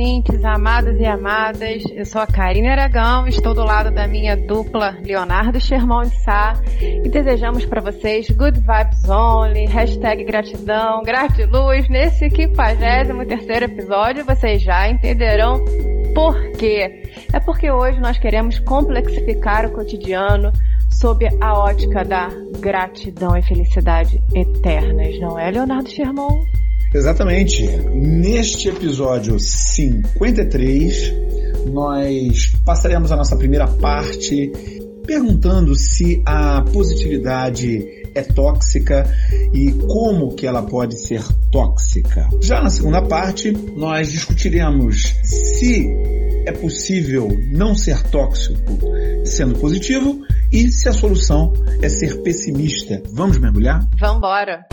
ouvintes, amadas e amadas. Eu sou a Karine Aragão, estou do lado da minha dupla Leonardo Sherman de Sá e desejamos para vocês good vibes only, hashtag gratidão, gratiluz. Nesse 53 episódio vocês já entenderão por quê. É porque hoje nós queremos complexificar o cotidiano sob a ótica da gratidão e felicidade eternas, não é, Leonardo Sherman? Exatamente. Neste episódio 53, nós passaremos a nossa primeira parte perguntando se a positividade é tóxica e como que ela pode ser tóxica. Já na segunda parte, nós discutiremos se é possível não ser tóxico sendo positivo e se a solução é ser pessimista. Vamos mergulhar? Vamos embora.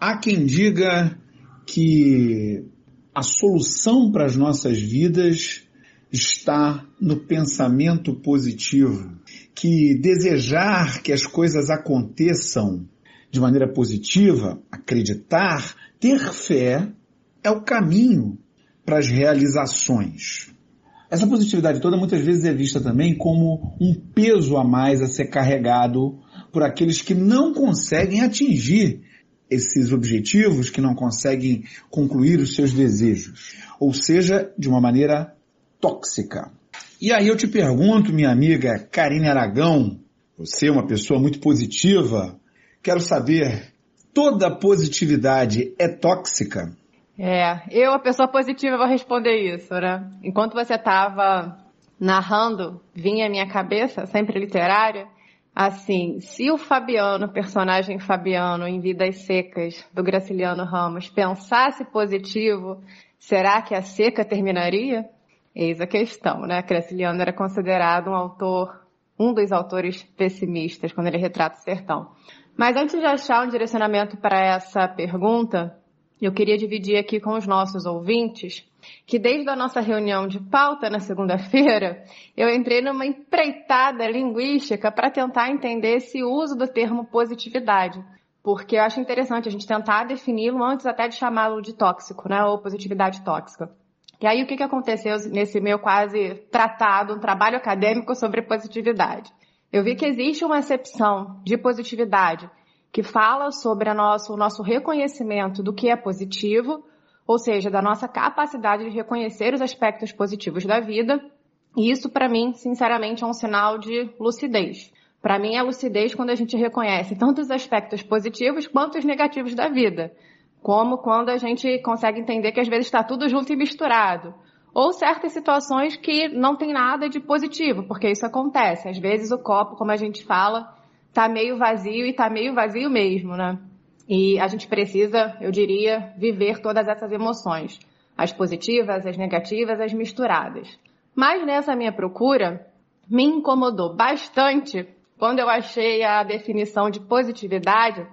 Há quem diga que a solução para as nossas vidas está no pensamento positivo, que desejar que as coisas aconteçam de maneira positiva, acreditar, ter fé é o caminho para as realizações. Essa positividade toda muitas vezes é vista também como um peso a mais a ser carregado por aqueles que não conseguem atingir esses objetivos, que não conseguem concluir os seus desejos. Ou seja, de uma maneira tóxica. E aí eu te pergunto, minha amiga Karine Aragão, você é uma pessoa muito positiva, quero saber, toda positividade é tóxica? É, eu, a pessoa positiva, vou responder isso, né? Enquanto você estava narrando, vinha à minha cabeça, sempre literária, assim, se o Fabiano, personagem Fabiano em Vidas Secas, do Graciliano Ramos, pensasse positivo, será que a seca terminaria? Eis a questão, né? Graciliano era considerado um autor, um dos autores pessimistas, quando ele retrata o sertão. Mas antes de achar um direcionamento para essa pergunta, eu queria dividir aqui com os nossos ouvintes que desde a nossa reunião de pauta na segunda-feira, eu entrei numa empreitada linguística para tentar entender esse uso do termo positividade. Porque eu acho interessante a gente tentar defini-lo antes até de chamá-lo de tóxico, né? Ou positividade tóxica. E aí o que, que aconteceu nesse meu quase tratado, um trabalho acadêmico sobre positividade? Eu vi que existe uma acepção de positividade que fala sobre nosso, o nosso reconhecimento do que é positivo, ou seja, da nossa capacidade de reconhecer os aspectos positivos da vida. E isso, para mim, sinceramente, é um sinal de lucidez. Para mim, é lucidez quando a gente reconhece tanto os aspectos positivos quanto os negativos da vida. Como quando a gente consegue entender que às vezes está tudo junto e misturado. Ou certas situações que não tem nada de positivo, porque isso acontece. Às vezes o copo, como a gente fala, tá meio vazio e tá meio vazio mesmo, né? E a gente precisa, eu diria, viver todas essas emoções, as positivas, as negativas, as misturadas. Mas nessa minha procura, me incomodou bastante quando eu achei a definição de positividade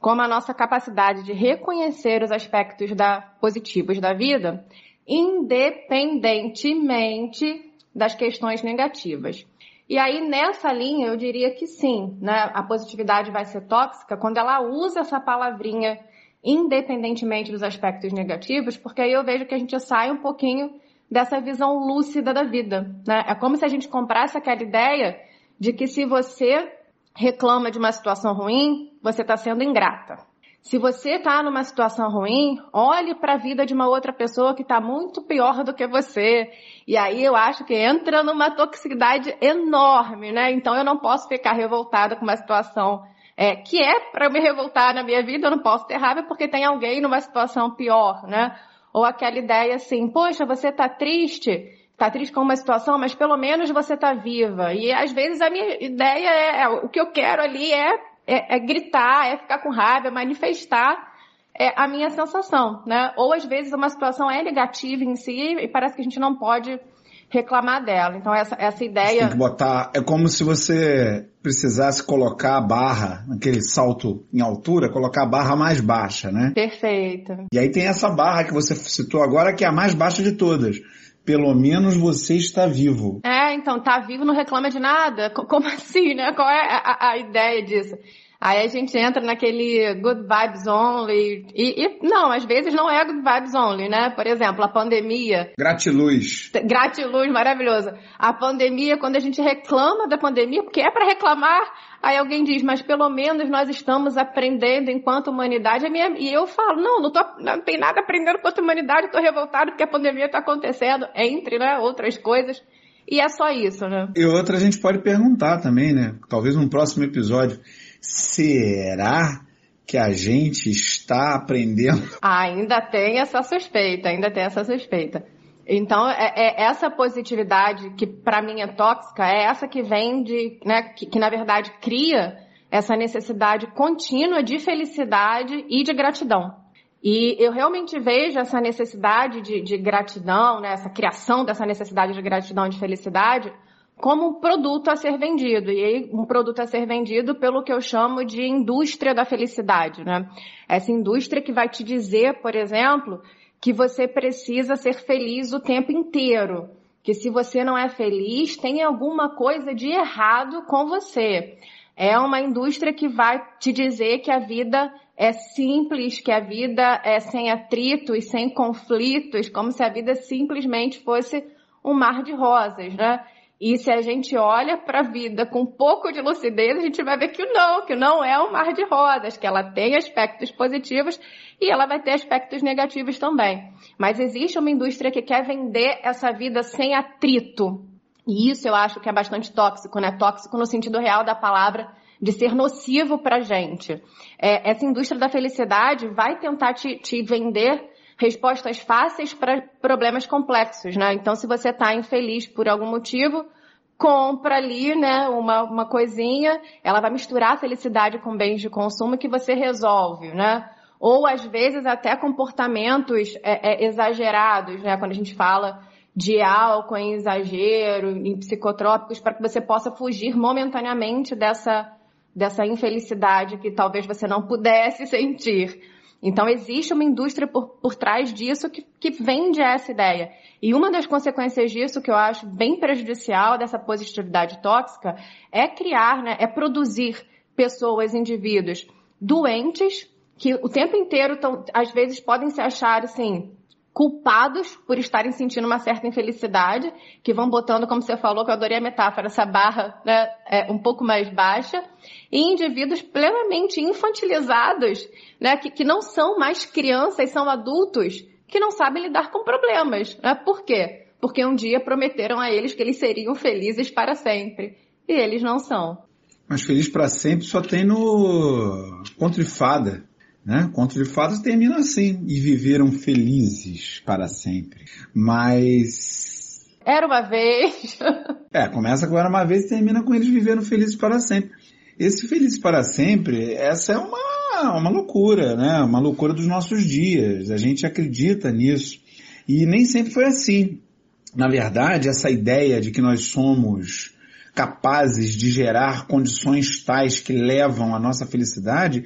como a nossa capacidade de reconhecer os aspectos da, positivos da vida, independentemente das questões negativas. E aí, nessa linha, eu diria que sim, né? A positividade vai ser tóxica quando ela usa essa palavrinha independentemente dos aspectos negativos, porque aí eu vejo que a gente sai um pouquinho dessa visão lúcida da vida, né? É como se a gente comprasse aquela ideia de que se você reclama de uma situação ruim, você está sendo ingrata. Se você está numa situação ruim, olhe para a vida de uma outra pessoa que está muito pior do que você. E aí eu acho que entra numa toxicidade enorme, né? Então eu não posso ficar revoltada com uma situação é, que é para me revoltar na minha vida, eu não posso ter raiva porque tem alguém numa situação pior, né? Ou aquela ideia assim, poxa, você está triste, está triste com uma situação, mas pelo menos você está viva. E às vezes a minha ideia é, o que eu quero ali é é, é gritar, é ficar com raiva, é manifestar é a minha sensação, né? Ou às vezes uma situação é negativa em si e parece que a gente não pode reclamar dela. Então essa, essa ideia. Você tem que botar. É como se você precisasse colocar a barra, aquele salto em altura, colocar a barra mais baixa, né? Perfeito. E aí tem essa barra que você citou agora, que é a mais baixa de todas pelo menos você está vivo. É, então, tá vivo não reclama de nada? Como assim, né? Qual é a, a ideia disso? Aí a gente entra naquele good vibes only. E, e, não, às vezes não é good vibes only, né? Por exemplo, a pandemia. Gratiluz. Gratiluz, maravilhoso. A pandemia, quando a gente reclama da pandemia, porque é para reclamar, aí alguém diz, mas pelo menos nós estamos aprendendo enquanto humanidade. E eu falo, não, não, tô, não tem nada aprendendo enquanto humanidade, estou revoltado porque a pandemia está acontecendo, entre né, outras coisas. E é só isso, né? E outra a gente pode perguntar também, né? Talvez num próximo episódio será que a gente está aprendendo? Ainda tem essa suspeita, ainda tem essa suspeita. Então, é, é essa positividade que para mim é tóxica, é essa que vem de, né, que, que na verdade cria essa necessidade contínua de felicidade e de gratidão. E eu realmente vejo essa necessidade de, de gratidão, né, essa criação dessa necessidade de gratidão e de felicidade, como um produto a ser vendido. E aí, um produto a ser vendido pelo que eu chamo de indústria da felicidade, né? Essa indústria que vai te dizer, por exemplo, que você precisa ser feliz o tempo inteiro. Que se você não é feliz, tem alguma coisa de errado com você. É uma indústria que vai te dizer que a vida é simples, que a vida é sem atrito e sem conflitos, como se a vida simplesmente fosse um mar de rosas, né? E se a gente olha para a vida com um pouco de lucidez, a gente vai ver que não, que não é um mar de rosas, que ela tem aspectos positivos e ela vai ter aspectos negativos também. Mas existe uma indústria que quer vender essa vida sem atrito. E isso eu acho que é bastante tóxico, né? Tóxico no sentido real da palavra, de ser nocivo para a gente. É, essa indústria da felicidade vai tentar te, te vender respostas fáceis para problemas complexos, né? Então, se você está infeliz por algum motivo, compra ali, né, uma, uma coisinha, ela vai misturar a felicidade com bens de consumo que você resolve, né? Ou às vezes até comportamentos é, é, exagerados, né? Quando a gente fala de álcool em exagero, em psicotrópicos, para que você possa fugir momentaneamente dessa, dessa infelicidade que talvez você não pudesse sentir. Então, existe uma indústria por, por trás disso que, que vende essa ideia. E uma das consequências disso, que eu acho bem prejudicial dessa positividade tóxica, é criar, né, é produzir pessoas, indivíduos doentes, que o tempo inteiro, tão, às vezes, podem se achar, assim, culpados por estarem sentindo uma certa infelicidade, que vão botando, como você falou, que eu adorei a metáfora, essa barra né, é, um pouco mais baixa, e indivíduos plenamente infantilizados, né, que, que não são mais crianças, são adultos, que não sabem lidar com problemas. Né? Por quê? Porque um dia prometeram a eles que eles seriam felizes para sempre. E eles não são. Mas feliz para sempre só tem no Conto de Fada. Né? Conto de fadas termina assim, e viveram felizes para sempre. Mas. Era uma vez. é, começa com Era uma vez e termina com eles vivendo felizes para sempre. Esse feliz para sempre, essa é uma, uma loucura, né? Uma loucura dos nossos dias. A gente acredita nisso. E nem sempre foi assim. Na verdade, essa ideia de que nós somos capazes de gerar condições tais que levam à nossa felicidade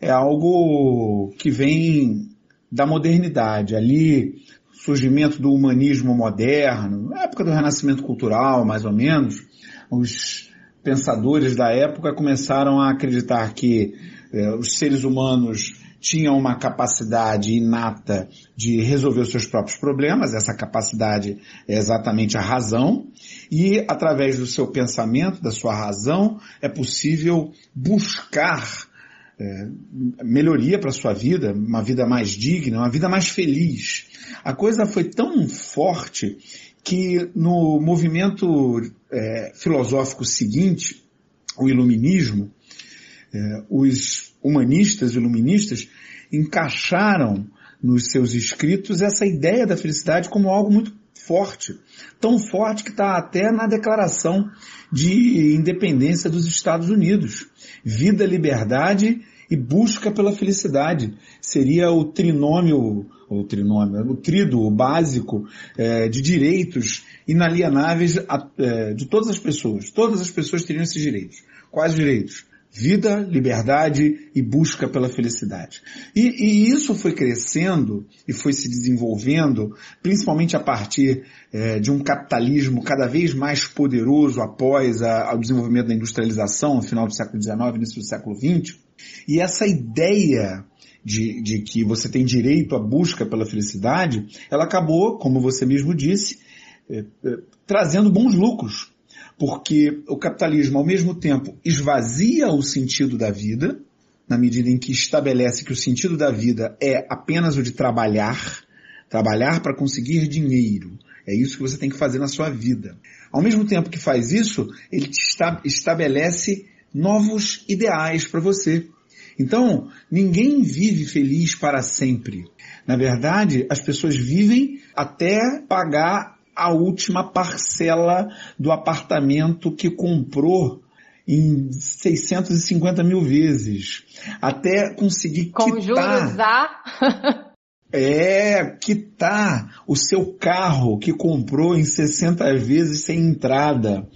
é algo que vem da modernidade. Ali, surgimento do humanismo moderno, época do renascimento cultural, mais ou menos, os pensadores da época começaram a acreditar que eh, os seres humanos tinham uma capacidade inata de resolver os seus próprios problemas, essa capacidade é exatamente a razão, e através do seu pensamento, da sua razão, é possível buscar é, melhoria para sua vida, uma vida mais digna, uma vida mais feliz. A coisa foi tão forte que no movimento é, filosófico seguinte, o iluminismo, é, os humanistas iluministas encaixaram nos seus escritos essa ideia da felicidade como algo muito forte. Tão forte que está até na declaração de independência dos Estados Unidos. Vida, liberdade e busca pela felicidade. Seria o trinômio, o trinômio, o trido básico é, de direitos inalienáveis a, é, de todas as pessoas. Todas as pessoas teriam esses direitos. Quais direitos? Vida, liberdade e busca pela felicidade. E, e, isso foi crescendo e foi se desenvolvendo, principalmente a partir é, de um capitalismo cada vez mais poderoso após o desenvolvimento da industrialização no final do século XIX início do século XX. E essa ideia de, de que você tem direito à busca pela felicidade, ela acabou, como você mesmo disse, é, é, trazendo bons lucros porque o capitalismo, ao mesmo tempo, esvazia o sentido da vida, na medida em que estabelece que o sentido da vida é apenas o de trabalhar, trabalhar para conseguir dinheiro. É isso que você tem que fazer na sua vida. Ao mesmo tempo que faz isso, ele estabelece novos ideais para você. Então, ninguém vive feliz para sempre. Na verdade, as pessoas vivem até pagar a última parcela do apartamento que comprou em 650 mil vezes. Até conseguir Com quitar... juros a... é, quitar o seu carro que comprou em 60 vezes sem entrada.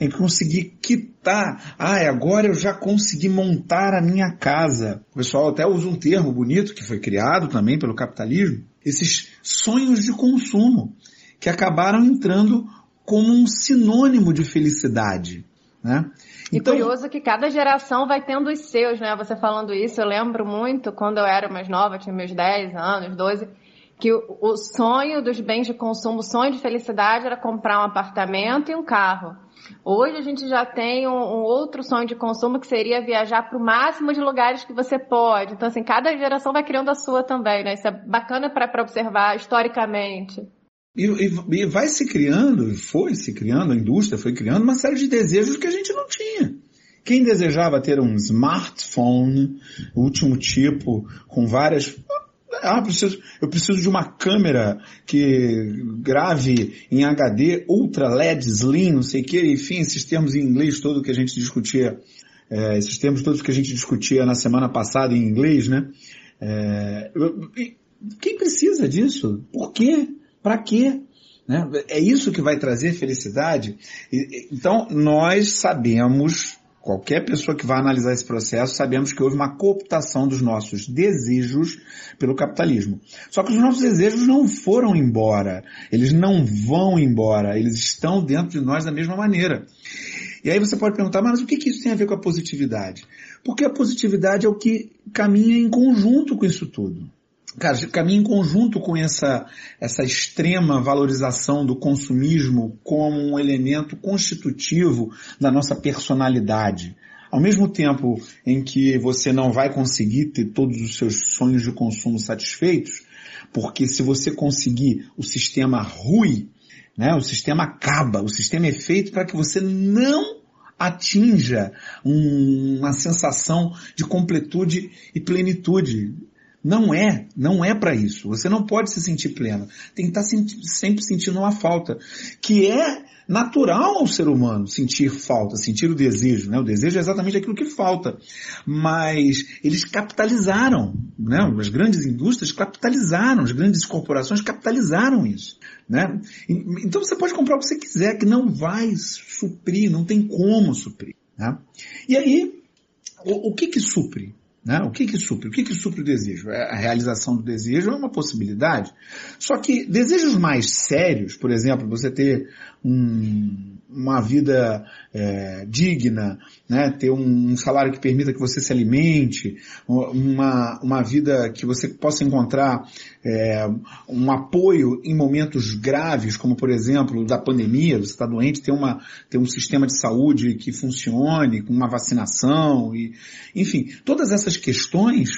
Em conseguir quitar. Ah, agora eu já consegui montar a minha casa. O pessoal até usa um termo bonito que foi criado também pelo capitalismo. Esses sonhos de consumo que acabaram entrando como um sinônimo de felicidade. Né? Então, e curioso que cada geração vai tendo os seus, né? Você falando isso, eu lembro muito quando eu era mais nova, tinha meus 10 anos, 12, que o, o sonho dos bens de consumo, o sonho de felicidade era comprar um apartamento e um carro. Hoje a gente já tem um, um outro sonho de consumo que seria viajar para o máximo de lugares que você pode. Então, assim, cada geração vai criando a sua também, né? Isso é bacana para observar historicamente. E, e, e, vai se criando, foi se criando, a indústria foi criando uma série de desejos que a gente não tinha. Quem desejava ter um smartphone, último tipo, com várias. Ah, preciso, eu preciso de uma câmera que grave em HD, Ultra LED, Slim, não sei o que, enfim, esses termos em inglês todo que a gente discutia, é, esses termos todos que a gente discutia na semana passada em inglês, né? É, quem precisa disso? Por quê? Para quê? Né? É isso que vai trazer felicidade? Então, nós sabemos, qualquer pessoa que vai analisar esse processo, sabemos que houve uma cooptação dos nossos desejos pelo capitalismo. Só que os nossos desejos não foram embora. Eles não vão embora. Eles estão dentro de nós da mesma maneira. E aí você pode perguntar, mas o que, que isso tem a ver com a positividade? Porque a positividade é o que caminha em conjunto com isso tudo. Cara, caminha em conjunto com essa, essa extrema valorização do consumismo como um elemento constitutivo da nossa personalidade. Ao mesmo tempo em que você não vai conseguir ter todos os seus sonhos de consumo satisfeitos, porque se você conseguir, o sistema rui, né? o sistema acaba, o sistema é feito para que você não atinja um, uma sensação de completude e plenitude. Não é, não é para isso. Você não pode se sentir pleno. Tem que estar tá sempre sentindo uma falta, que é natural ao ser humano sentir falta, sentir o desejo, né? O desejo é exatamente aquilo que falta. Mas eles capitalizaram, né? As grandes indústrias capitalizaram, as grandes corporações capitalizaram isso, né? Então você pode comprar o que você quiser, que não vai suprir, não tem como suprir, né? E aí, o, o que que supre? Né? O que que supre? O que que supre o desejo? É, a realização do desejo é uma possibilidade. Só que desejos mais sérios, por exemplo, você ter um, uma vida é, digna, né? ter um, um, salário que permita que você se alimente, uma, uma vida que você possa encontrar é, um apoio em momentos graves, como por exemplo da pandemia, você está doente, ter, uma, ter um sistema de saúde que funcione, com uma vacinação, e, enfim, todas essas questões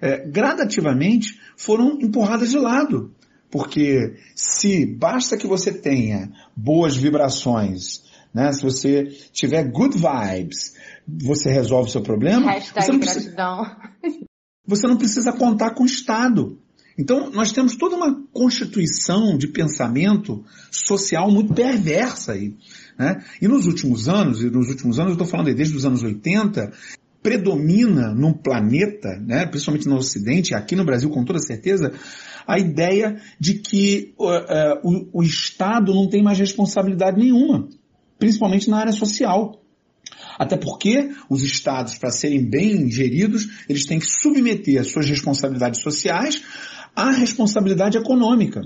é, gradativamente foram empurradas de lado. Porque se basta que você tenha boas vibrações, né? Se você tiver good vibes, você resolve o seu problema. Hashtag você não precisa, você não precisa contar com o Estado. Então, nós temos toda uma constituição de pensamento social muito perversa aí. Né? E nos últimos anos, e nos últimos anos, eu estou falando aí desde os anos 80, predomina no planeta, né, principalmente no Ocidente, aqui no Brasil com toda certeza, a ideia de que uh, uh, o, o Estado não tem mais responsabilidade nenhuma, principalmente na área social. Até porque os estados, para serem bem geridos, eles têm que submeter as suas responsabilidades sociais à responsabilidade econômica,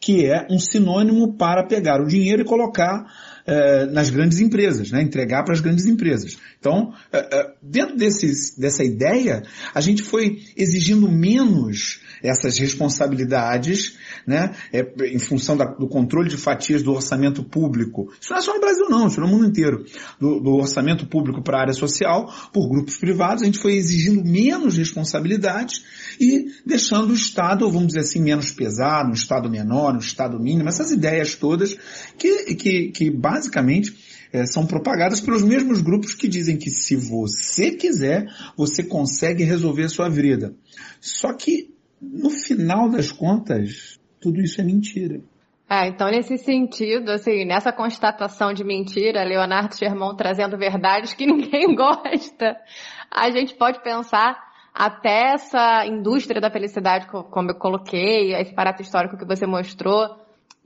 que é um sinônimo para pegar o dinheiro e colocar eh, nas grandes empresas, né? entregar para as grandes empresas. Então, eh, eh, dentro dessa ideia, a gente foi exigindo menos essas responsabilidades, né, é, em função da, do controle de fatias do orçamento público. Isso não é só no Brasil não, isso é no mundo inteiro. Do, do orçamento público para a área social, por grupos privados, a gente foi exigindo menos responsabilidades e deixando o Estado, vamos dizer assim, menos pesado, um Estado menor, um Estado mínimo, essas ideias todas que, que, que basicamente é, são propagadas pelos mesmos grupos que dizem que se você quiser, você consegue resolver a sua vida. Só que no final das contas, tudo isso é mentira. É, então nesse sentido, assim, nessa constatação de mentira, Leonardo Sherman trazendo verdades que ninguém gosta, a gente pode pensar até essa indústria da felicidade, como eu coloquei, esse barato histórico que você mostrou,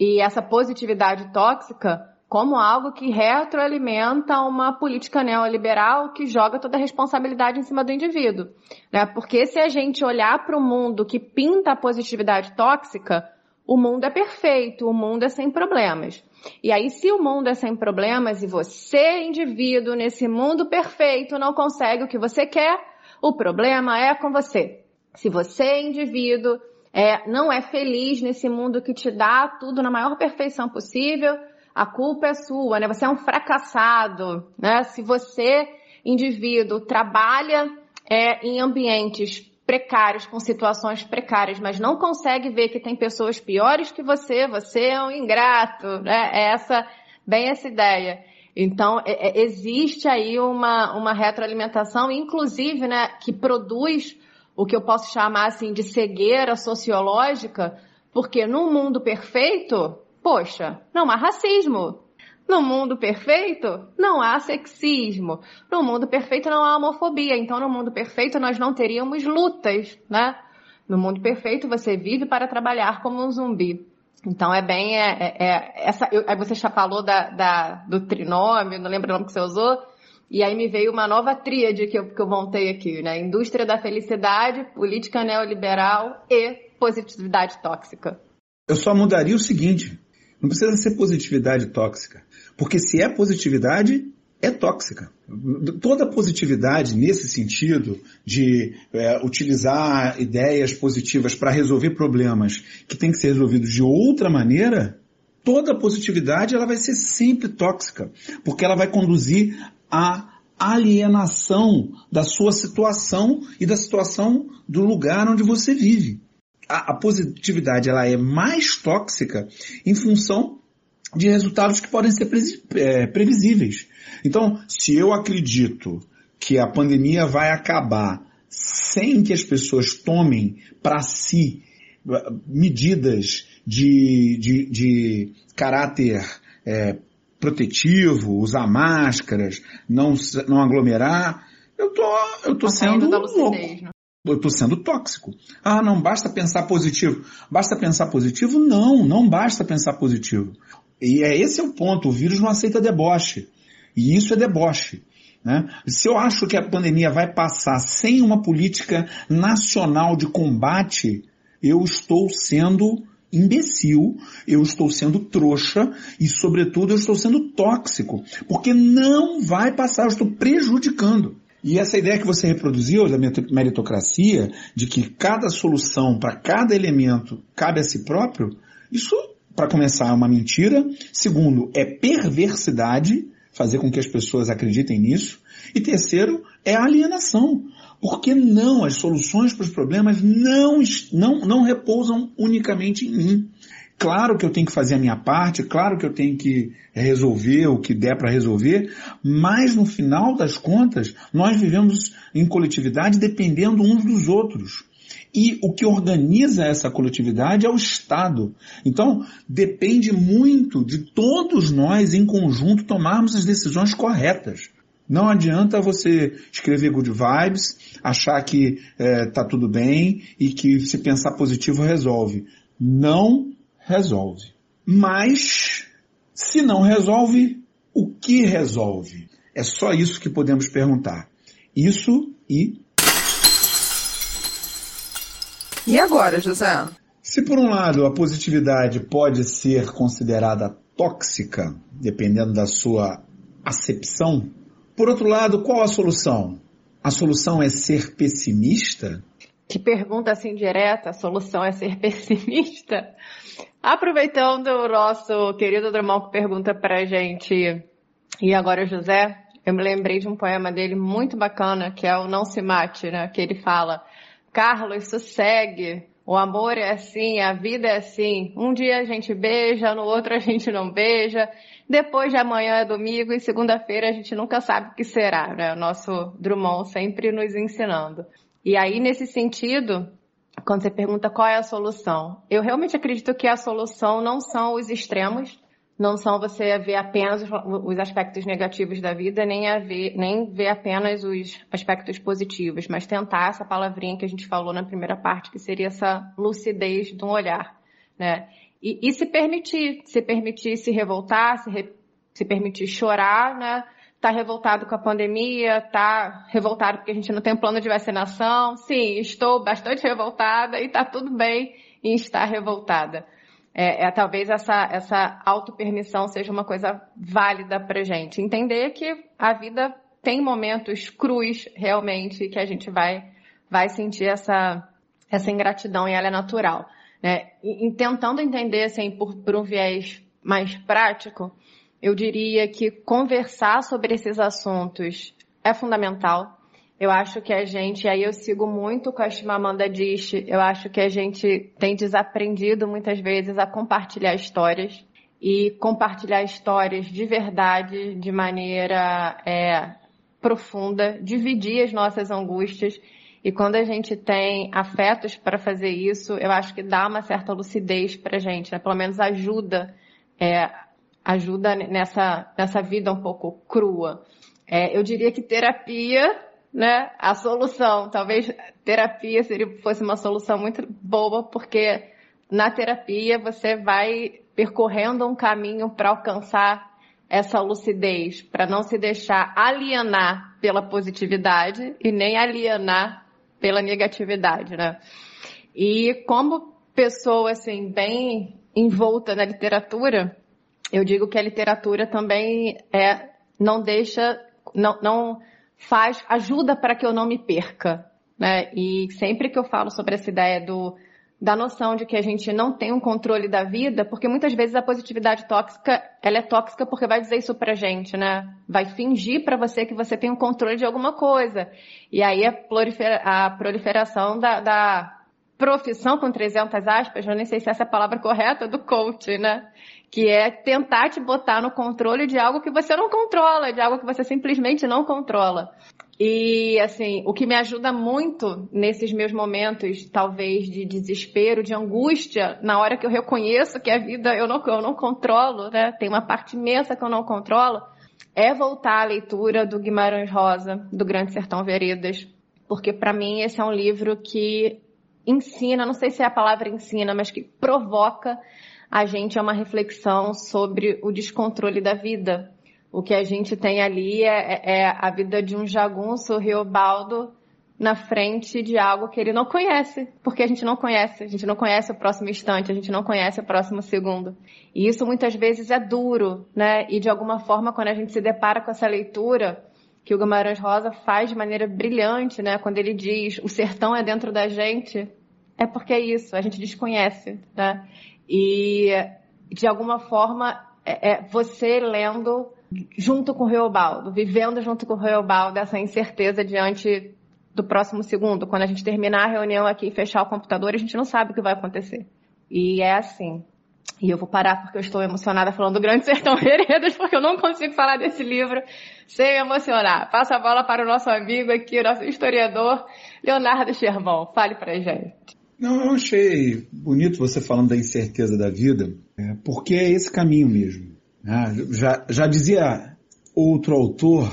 e essa positividade tóxica, como algo que retroalimenta uma política neoliberal que joga toda a responsabilidade em cima do indivíduo. Né? Porque se a gente olhar para o mundo que pinta a positividade tóxica, o mundo é perfeito, o mundo é sem problemas. E aí, se o mundo é sem problemas e você, indivíduo, nesse mundo perfeito, não consegue o que você quer, o problema é com você. Se você, indivíduo, é, não é feliz nesse mundo que te dá tudo na maior perfeição possível, a culpa é sua, né? Você é um fracassado, né? Se você, indivíduo, trabalha é, em ambientes precários, com situações precárias, mas não consegue ver que tem pessoas piores que você, você é um ingrato, né? É essa, bem essa ideia. Então, é, é, existe aí uma, uma retroalimentação, inclusive, né, que produz o que eu posso chamar assim de cegueira sociológica, porque no mundo perfeito, Poxa, não há racismo. No mundo perfeito, não há sexismo. No mundo perfeito, não há homofobia. Então, no mundo perfeito, nós não teríamos lutas, né? No mundo perfeito, você vive para trabalhar como um zumbi. Então, é bem. É, é, é essa, eu, aí você já falou da, da, do trinômio, não lembro o nome que você usou. E aí me veio uma nova tríade que eu, que eu montei aqui, né? Indústria da felicidade, política neoliberal e positividade tóxica. Eu só mudaria o seguinte: não precisa ser positividade tóxica. Porque se é positividade, é tóxica. Toda positividade nesse sentido de é, utilizar ideias positivas para resolver problemas que tem que ser resolvidos de outra maneira, toda positividade ela vai ser sempre tóxica, porque ela vai conduzir à alienação da sua situação e da situação do lugar onde você vive a, a positividade ela é mais tóxica em função de resultados que podem ser é, previsíveis. Então, se eu acredito que a pandemia vai acabar sem que as pessoas tomem para si uh, medidas de, de, de caráter é, protetivo, usar máscaras, não, não aglomerar, eu tô, eu tô sendo louco. Né? eu estou sendo tóxico. Ah, não basta pensar positivo. Basta pensar positivo? Não, não basta pensar positivo. E é esse é o ponto. O vírus não aceita deboche. E isso é deboche. Né? Se eu acho que a pandemia vai passar sem uma política nacional de combate, eu estou sendo imbecil, eu estou sendo trouxa e, sobretudo, eu estou sendo tóxico. Porque não vai passar, eu estou prejudicando. E essa ideia que você reproduziu da meritocracia, de que cada solução para cada elemento cabe a si próprio, isso, para começar, é uma mentira. Segundo, é perversidade, fazer com que as pessoas acreditem nisso. E terceiro, é alienação. Porque não, as soluções para os problemas não, não, não repousam unicamente em mim. Claro que eu tenho que fazer a minha parte, claro que eu tenho que resolver o que der para resolver, mas no final das contas, nós vivemos em coletividade dependendo uns dos outros. E o que organiza essa coletividade é o Estado. Então, depende muito de todos nós em conjunto tomarmos as decisões corretas. Não adianta você escrever good vibes, achar que está é, tudo bem e que se pensar positivo resolve. Não resolve. Mas, se não resolve, o que resolve? É só isso que podemos perguntar. Isso e. E agora, José? Se por um lado a positividade pode ser considerada tóxica, dependendo da sua acepção, por outro lado, qual a solução? A solução é ser pessimista? Que pergunta assim direta, a solução é ser pessimista? Aproveitando o nosso querido Drummond que pergunta pra gente, e agora José, eu me lembrei de um poema dele muito bacana, que é o Não Se Mate, né? Que ele fala, Carlos, sossegue, o amor é assim, a vida é assim. Um dia a gente beija, no outro a gente não beija. Depois de amanhã é domingo e segunda-feira a gente nunca sabe o que será, né? O nosso Drummond sempre nos ensinando. E aí, nesse sentido, quando você pergunta qual é a solução, eu realmente acredito que a solução não são os extremos, não são você ver apenas os aspectos negativos da vida, nem, ver, nem ver apenas os aspectos positivos, mas tentar essa palavrinha que a gente falou na primeira parte, que seria essa lucidez de um olhar, né? E, e se permitir, se permitir se revoltar, se, re, se permitir chorar, né? Tá revoltado com a pandemia, tá revoltado porque a gente não tem plano de vacinação. Sim, estou bastante revoltada e tá tudo bem em estar revoltada é, é, talvez essa, essa autopermissão seja uma coisa válida pra gente. Entender que a vida tem momentos crus, realmente, que a gente vai, vai sentir essa, essa ingratidão e ela é natural. Né? E, e tentando entender, assim, por, por um viés mais prático, eu diria que conversar sobre esses assuntos é fundamental. Eu acho que a gente, aí eu sigo muito com a Chimamanda Adichie, eu acho que a gente tem desaprendido muitas vezes a compartilhar histórias e compartilhar histórias de verdade, de maneira é, profunda, dividir as nossas angústias. E quando a gente tem afetos para fazer isso, eu acho que dá uma certa lucidez para a gente, né? pelo menos ajuda, é, ajuda nessa, nessa vida um pouco crua. É, eu diria que terapia né, a solução. Talvez terapia seria, fosse uma solução muito boa, porque na terapia você vai percorrendo um caminho para alcançar essa lucidez, para não se deixar alienar pela positividade e nem alienar pela negatividade, né? E como pessoa assim bem envolta na literatura, eu digo que a literatura também é não deixa não, não faz, ajuda para que eu não me perca, né? E sempre que eu falo sobre essa ideia do da noção de que a gente não tem um controle da vida, porque muitas vezes a positividade tóxica, ela é tóxica porque vai dizer isso pra gente, né? Vai fingir para você que você tem um controle de alguma coisa. E aí a, prolifera, a proliferação da, da profissão com 300 aspas, eu nem sei se essa é a palavra correta, do coach, né? Que é tentar te botar no controle de algo que você não controla, de algo que você simplesmente não controla. E, assim, o que me ajuda muito nesses meus momentos, talvez, de desespero, de angústia, na hora que eu reconheço que a vida eu não, eu não controlo, né? Tem uma parte imensa que eu não controlo, é voltar à leitura do Guimarães Rosa, do Grande Sertão Veredas. Porque, para mim, esse é um livro que ensina, não sei se é a palavra ensina, mas que provoca a gente é uma reflexão sobre o descontrole da vida. O que a gente tem ali é, é a vida de um jagunço riobaldo na frente de algo que ele não conhece, porque a gente não conhece, a gente não conhece o próximo instante, a gente não conhece o próximo segundo. E isso muitas vezes é duro, né? E de alguma forma, quando a gente se depara com essa leitura, que o Guimarães Rosa faz de maneira brilhante, né? Quando ele diz o sertão é dentro da gente, é porque é isso, a gente desconhece, né? E, de alguma forma, é, é você lendo junto com o Reobaldo, vivendo junto com o Reobaldo essa incerteza diante do próximo segundo. Quando a gente terminar a reunião aqui e fechar o computador, a gente não sabe o que vai acontecer. E é assim. E eu vou parar porque eu estou emocionada falando do Grande Sertão Veredas, porque eu não consigo falar desse livro sem emocionar. Passa a bola para o nosso amigo aqui, o nosso historiador, Leonardo Sherman. Fale pra gente. Não, eu achei bonito você falando da incerteza da vida, é, porque é esse caminho mesmo. Né? Já, já dizia outro autor,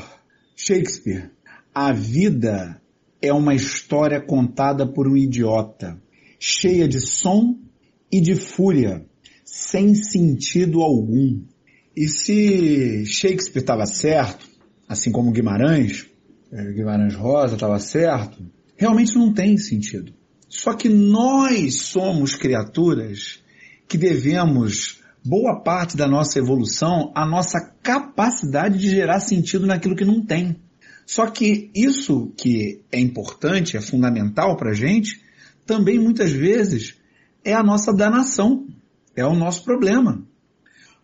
Shakespeare, a vida é uma história contada por um idiota, cheia de som e de fúria, sem sentido algum. E se Shakespeare estava certo, assim como Guimarães, é, Guimarães Rosa estava certo, realmente não tem sentido. Só que nós somos criaturas que devemos boa parte da nossa evolução à nossa capacidade de gerar sentido naquilo que não tem. Só que isso que é importante, é fundamental para a gente, também muitas vezes é a nossa danação, é o nosso problema.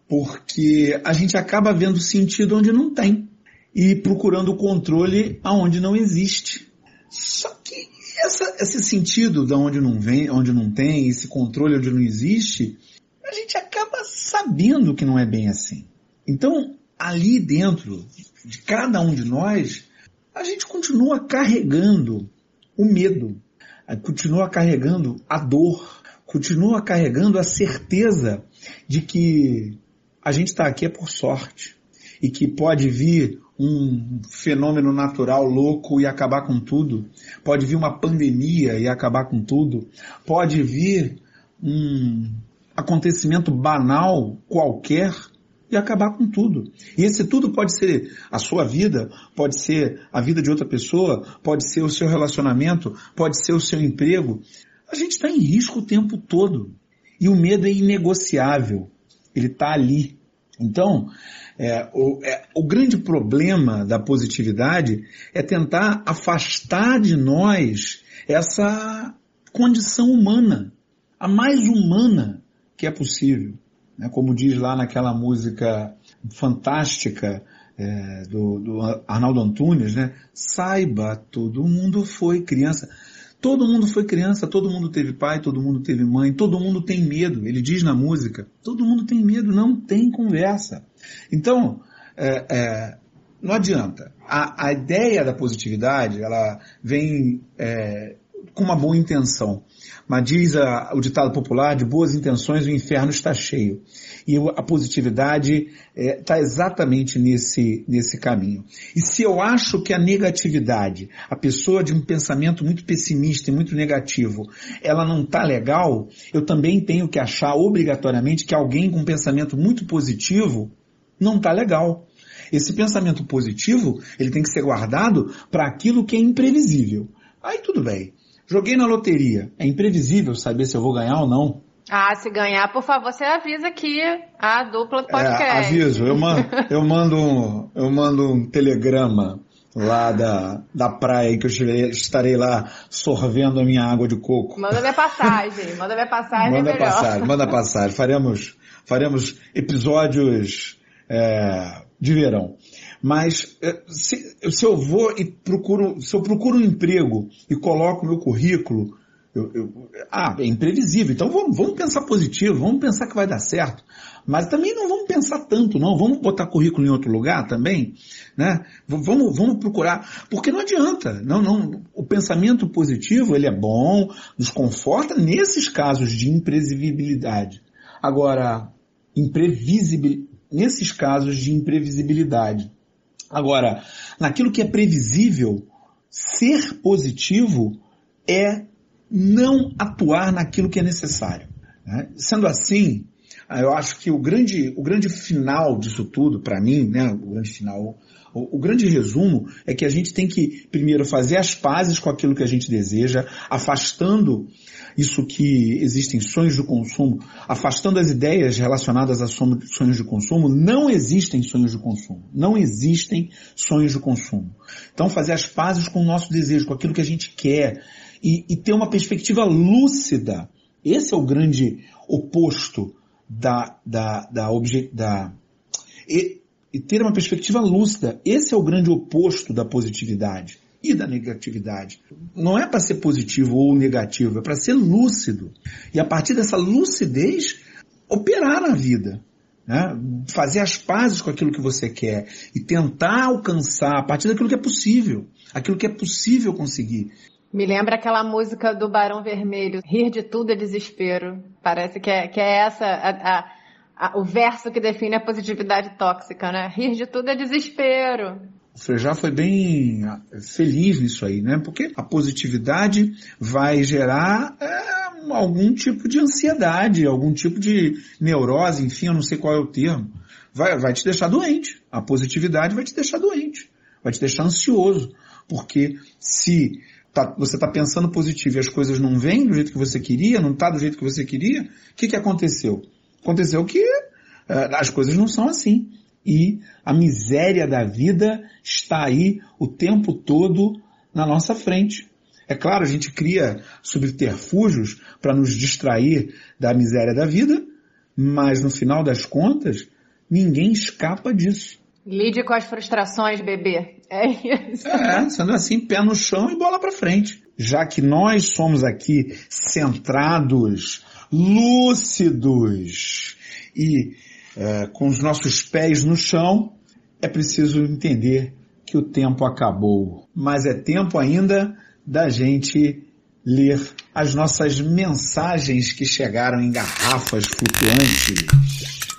Porque a gente acaba vendo sentido onde não tem e procurando o controle aonde não existe. Só que essa, esse sentido de onde não vem, onde não tem, esse controle onde não existe, a gente acaba sabendo que não é bem assim. Então, ali dentro de cada um de nós, a gente continua carregando o medo, continua carregando a dor, continua carregando a certeza de que a gente está aqui é por sorte e que pode vir um fenômeno natural louco e acabar com tudo, pode vir uma pandemia e acabar com tudo, pode vir um acontecimento banal qualquer e acabar com tudo. E esse tudo pode ser a sua vida, pode ser a vida de outra pessoa, pode ser o seu relacionamento, pode ser o seu emprego. A gente está em risco o tempo todo. E o medo é inegociável. Ele está ali. Então, é, o, é, o grande problema da positividade é tentar afastar de nós essa condição humana, a mais humana que é possível. Né? Como diz lá naquela música fantástica é, do, do, Arnaldo Antunes, né? Saiba, todo mundo foi criança. Todo mundo foi criança, todo mundo teve pai, todo mundo teve mãe, todo mundo tem medo. Ele diz na música, todo mundo tem medo, não tem conversa. Então, é, é, não adianta. A, a, ideia da positividade, ela vem é, com uma boa intenção. Mas diz a, o ditado popular, de boas intenções o inferno está cheio. E a positividade está é, exatamente nesse, nesse caminho. E se eu acho que a negatividade, a pessoa de um pensamento muito pessimista e muito negativo, ela não está legal, eu também tenho que achar obrigatoriamente que alguém com um pensamento muito positivo não está legal. Esse pensamento positivo, ele tem que ser guardado para aquilo que é imprevisível. Aí tudo bem. Joguei na loteria. É imprevisível saber se eu vou ganhar ou não. Ah, se ganhar, por favor, você avisa aqui a dupla do podcast. É, aviso. Eu mando, eu mando, um, eu mando um telegrama lá da, da praia que eu estarei lá sorvendo a minha água de coco. Manda minha passagem. Manda minha passagem. Manda é passagem. Manda passagem. Faremos, faremos episódios é, de verão. Mas é, se, se, eu vou e procuro, se eu procuro um emprego e coloco meu currículo, eu, eu, ah, é imprevisível. Então vamos, vamos pensar positivo, vamos pensar que vai dar certo. Mas também não vamos pensar tanto, não. Vamos botar currículo em outro lugar também, né? Vamos, vamos procurar, porque não adianta. Não, não. O pensamento positivo ele é bom, nos conforta nesses casos de imprevisibilidade. Agora, imprevisibil, nesses casos de imprevisibilidade. Agora, naquilo que é previsível, ser positivo é não atuar naquilo que é necessário. Né? Sendo assim, eu acho que o grande, o grande final disso tudo, para mim, né, o grande final, o, o, grande resumo é que a gente tem que primeiro fazer as pazes com aquilo que a gente deseja, afastando isso que existem sonhos de consumo, afastando as ideias relacionadas a sonhos de consumo, não existem sonhos de consumo. Não existem sonhos de consumo. Então fazer as pazes com o nosso desejo, com aquilo que a gente quer e, e ter uma perspectiva lúcida. Esse é o grande oposto da, da, da, obje, da e, e ter uma perspectiva lúcida. Esse é o grande oposto da positividade e da negatividade. Não é para ser positivo ou negativo, é para ser lúcido. E a partir dessa lucidez, operar na vida. Né? Fazer as pazes com aquilo que você quer e tentar alcançar a partir daquilo que é possível, aquilo que é possível conseguir. Me lembra aquela música do Barão Vermelho, rir de tudo é desespero. Parece que é, que é essa a, a, a, o verso que define a positividade tóxica, né? Rir de tudo é desespero. O Frejá foi bem ah, feliz nisso aí, né? Porque a positividade vai gerar é, algum tipo de ansiedade, algum tipo de neurose, enfim, eu não sei qual é o termo. Vai, vai te deixar doente. A positividade vai te deixar doente. Vai te deixar ansioso. Porque se tá, você está pensando positivo e as coisas não vêm do jeito que você queria, não está do jeito que você queria, o que, que aconteceu? Aconteceu que uh, as coisas não são assim. E a miséria da vida está aí o tempo todo na nossa frente. É claro, a gente cria subterfúgios para nos distrair da miséria da vida, mas no final das contas, ninguém escapa disso. Lide com as frustrações, bebê. É isso. É, sendo assim, pé no chão e bola para frente. Já que nós somos aqui centrados, lúcidos e é, com os nossos pés no chão, é preciso entender que o tempo acabou. Mas é tempo ainda da gente ler as nossas mensagens que chegaram em garrafas flutuantes.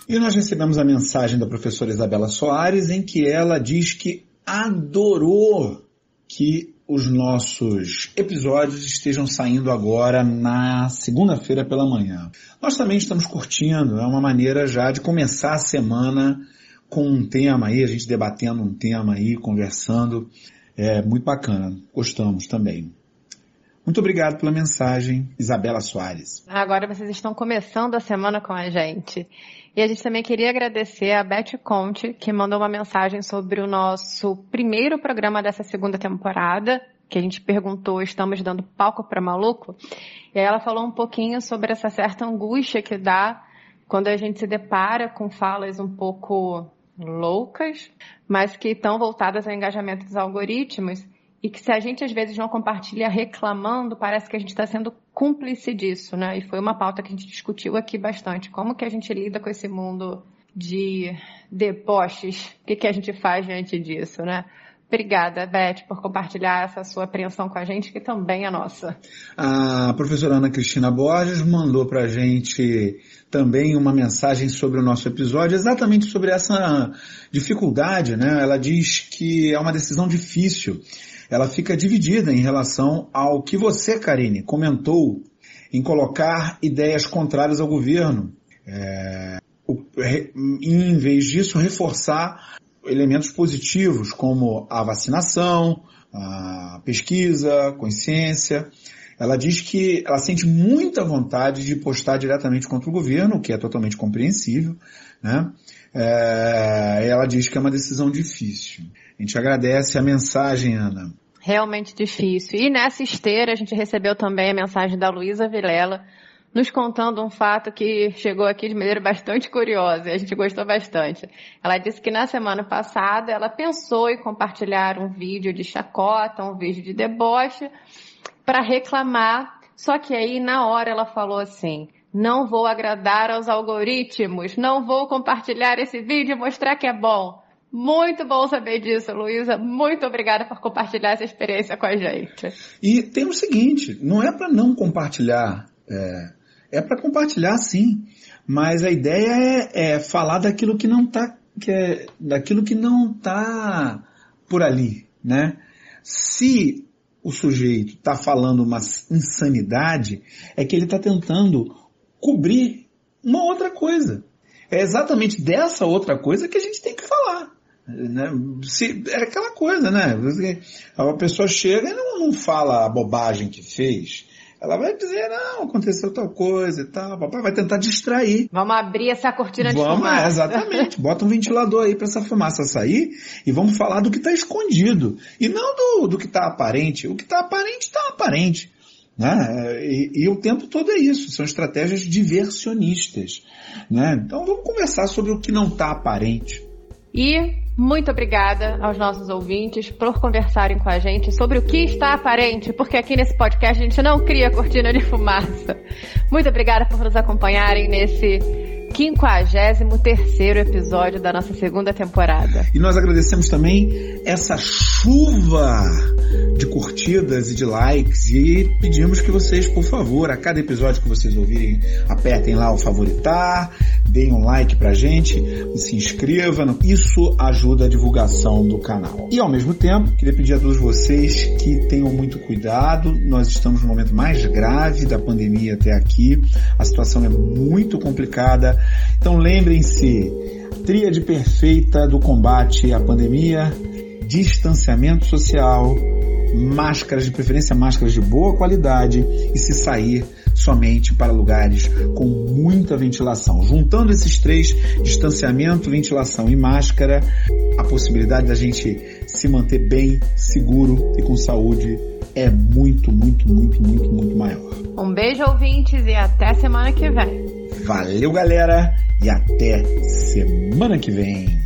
E nós recebemos a mensagem da professora Isabela Soares em que ela diz que adorou que os nossos episódios estejam saindo agora na segunda-feira pela manhã. Nós também estamos curtindo, é uma maneira já de começar a semana com um tema aí, a gente debatendo um tema aí, conversando. É muito bacana. Gostamos também. Muito obrigado pela mensagem, Isabela Soares. Agora vocês estão começando a semana com a gente. E a gente também queria agradecer a Beth Conte, que mandou uma mensagem sobre o nosso primeiro programa dessa segunda temporada, que a gente perguntou, estamos dando palco para maluco? E aí ela falou um pouquinho sobre essa certa angústia que dá quando a gente se depara com falas um pouco loucas, mas que estão voltadas ao engajamento dos algoritmos e que se a gente às vezes não compartilha reclamando, parece que a gente está sendo cúmplice disso, né? E foi uma pauta que a gente discutiu aqui bastante. Como que a gente lida com esse mundo de deboches? O que, que a gente faz diante disso, né? Obrigada, Beth, por compartilhar essa sua apreensão com a gente, que também é nossa. A professora Ana Cristina Borges mandou para a gente também uma mensagem sobre o nosso episódio, exatamente sobre essa dificuldade, né? Ela diz que é uma decisão difícil. Ela fica dividida em relação ao que você, Karine, comentou em colocar ideias contrárias ao governo. É, em vez disso, reforçar elementos positivos como a vacinação, a pesquisa, consciência. Ela diz que ela sente muita vontade de postar diretamente contra o governo, o que é totalmente compreensível, né? É, ela diz que é uma decisão difícil. A gente agradece a mensagem, Ana. Realmente difícil. E nessa esteira a gente recebeu também a mensagem da Luísa Vilela, nos contando um fato que chegou aqui de maneira bastante curiosa e a gente gostou bastante. Ela disse que na semana passada ela pensou em compartilhar um vídeo de chacota, um vídeo de deboche, para reclamar. Só que aí, na hora, ela falou assim: não vou agradar aos algoritmos, não vou compartilhar esse vídeo e mostrar que é bom. Muito bom saber disso, Luísa. Muito obrigada por compartilhar essa experiência com a gente. E tem o seguinte: não é para não compartilhar, é, é para compartilhar sim. Mas a ideia é, é falar daquilo que não está, que é, daquilo que não tá por ali, né? Se o sujeito está falando uma insanidade, é que ele está tentando cobrir uma outra coisa. É exatamente dessa outra coisa que a gente tem que falar. Né? Se, é aquela coisa, né? A pessoa chega e não, não fala a bobagem que fez. Ela vai dizer, não, aconteceu tal coisa e tal. Papai vai tentar distrair. Vamos abrir essa cortina de vamos, fumaça. É, exatamente. Bota um ventilador aí para essa fumaça sair e vamos falar do que está escondido. E não do, do que está aparente. O que está aparente, está aparente. Né? E, e, o tempo todo é isso. São estratégias diversionistas. Né? Então vamos conversar sobre o que não está aparente. E muito obrigada aos nossos ouvintes por conversarem com a gente sobre o que está aparente, porque aqui nesse podcast a gente não cria cortina de fumaça. Muito obrigada por nos acompanharem nesse 53 episódio da nossa segunda temporada. E nós agradecemos também essa chuva de curtidas e de likes e pedimos que vocês, por favor, a cada episódio que vocês ouvirem, apertem lá o favoritar, deem um like pra gente, se inscreva, isso ajuda a divulgação do canal. E ao mesmo tempo, queria pedir a todos vocês que tenham muito cuidado, nós estamos no momento mais grave da pandemia até aqui, a situação é muito complicada, então lembrem-se, tríade perfeita do combate à pandemia, distanciamento social, máscaras, de preferência máscaras de boa qualidade e se sair somente para lugares com muita ventilação. Juntando esses três, distanciamento, ventilação e máscara, a possibilidade da gente se manter bem, seguro e com saúde é muito, muito, muito, muito, muito maior. Um beijo, ouvintes, e até semana que vem. Valeu, galera, e até semana que vem.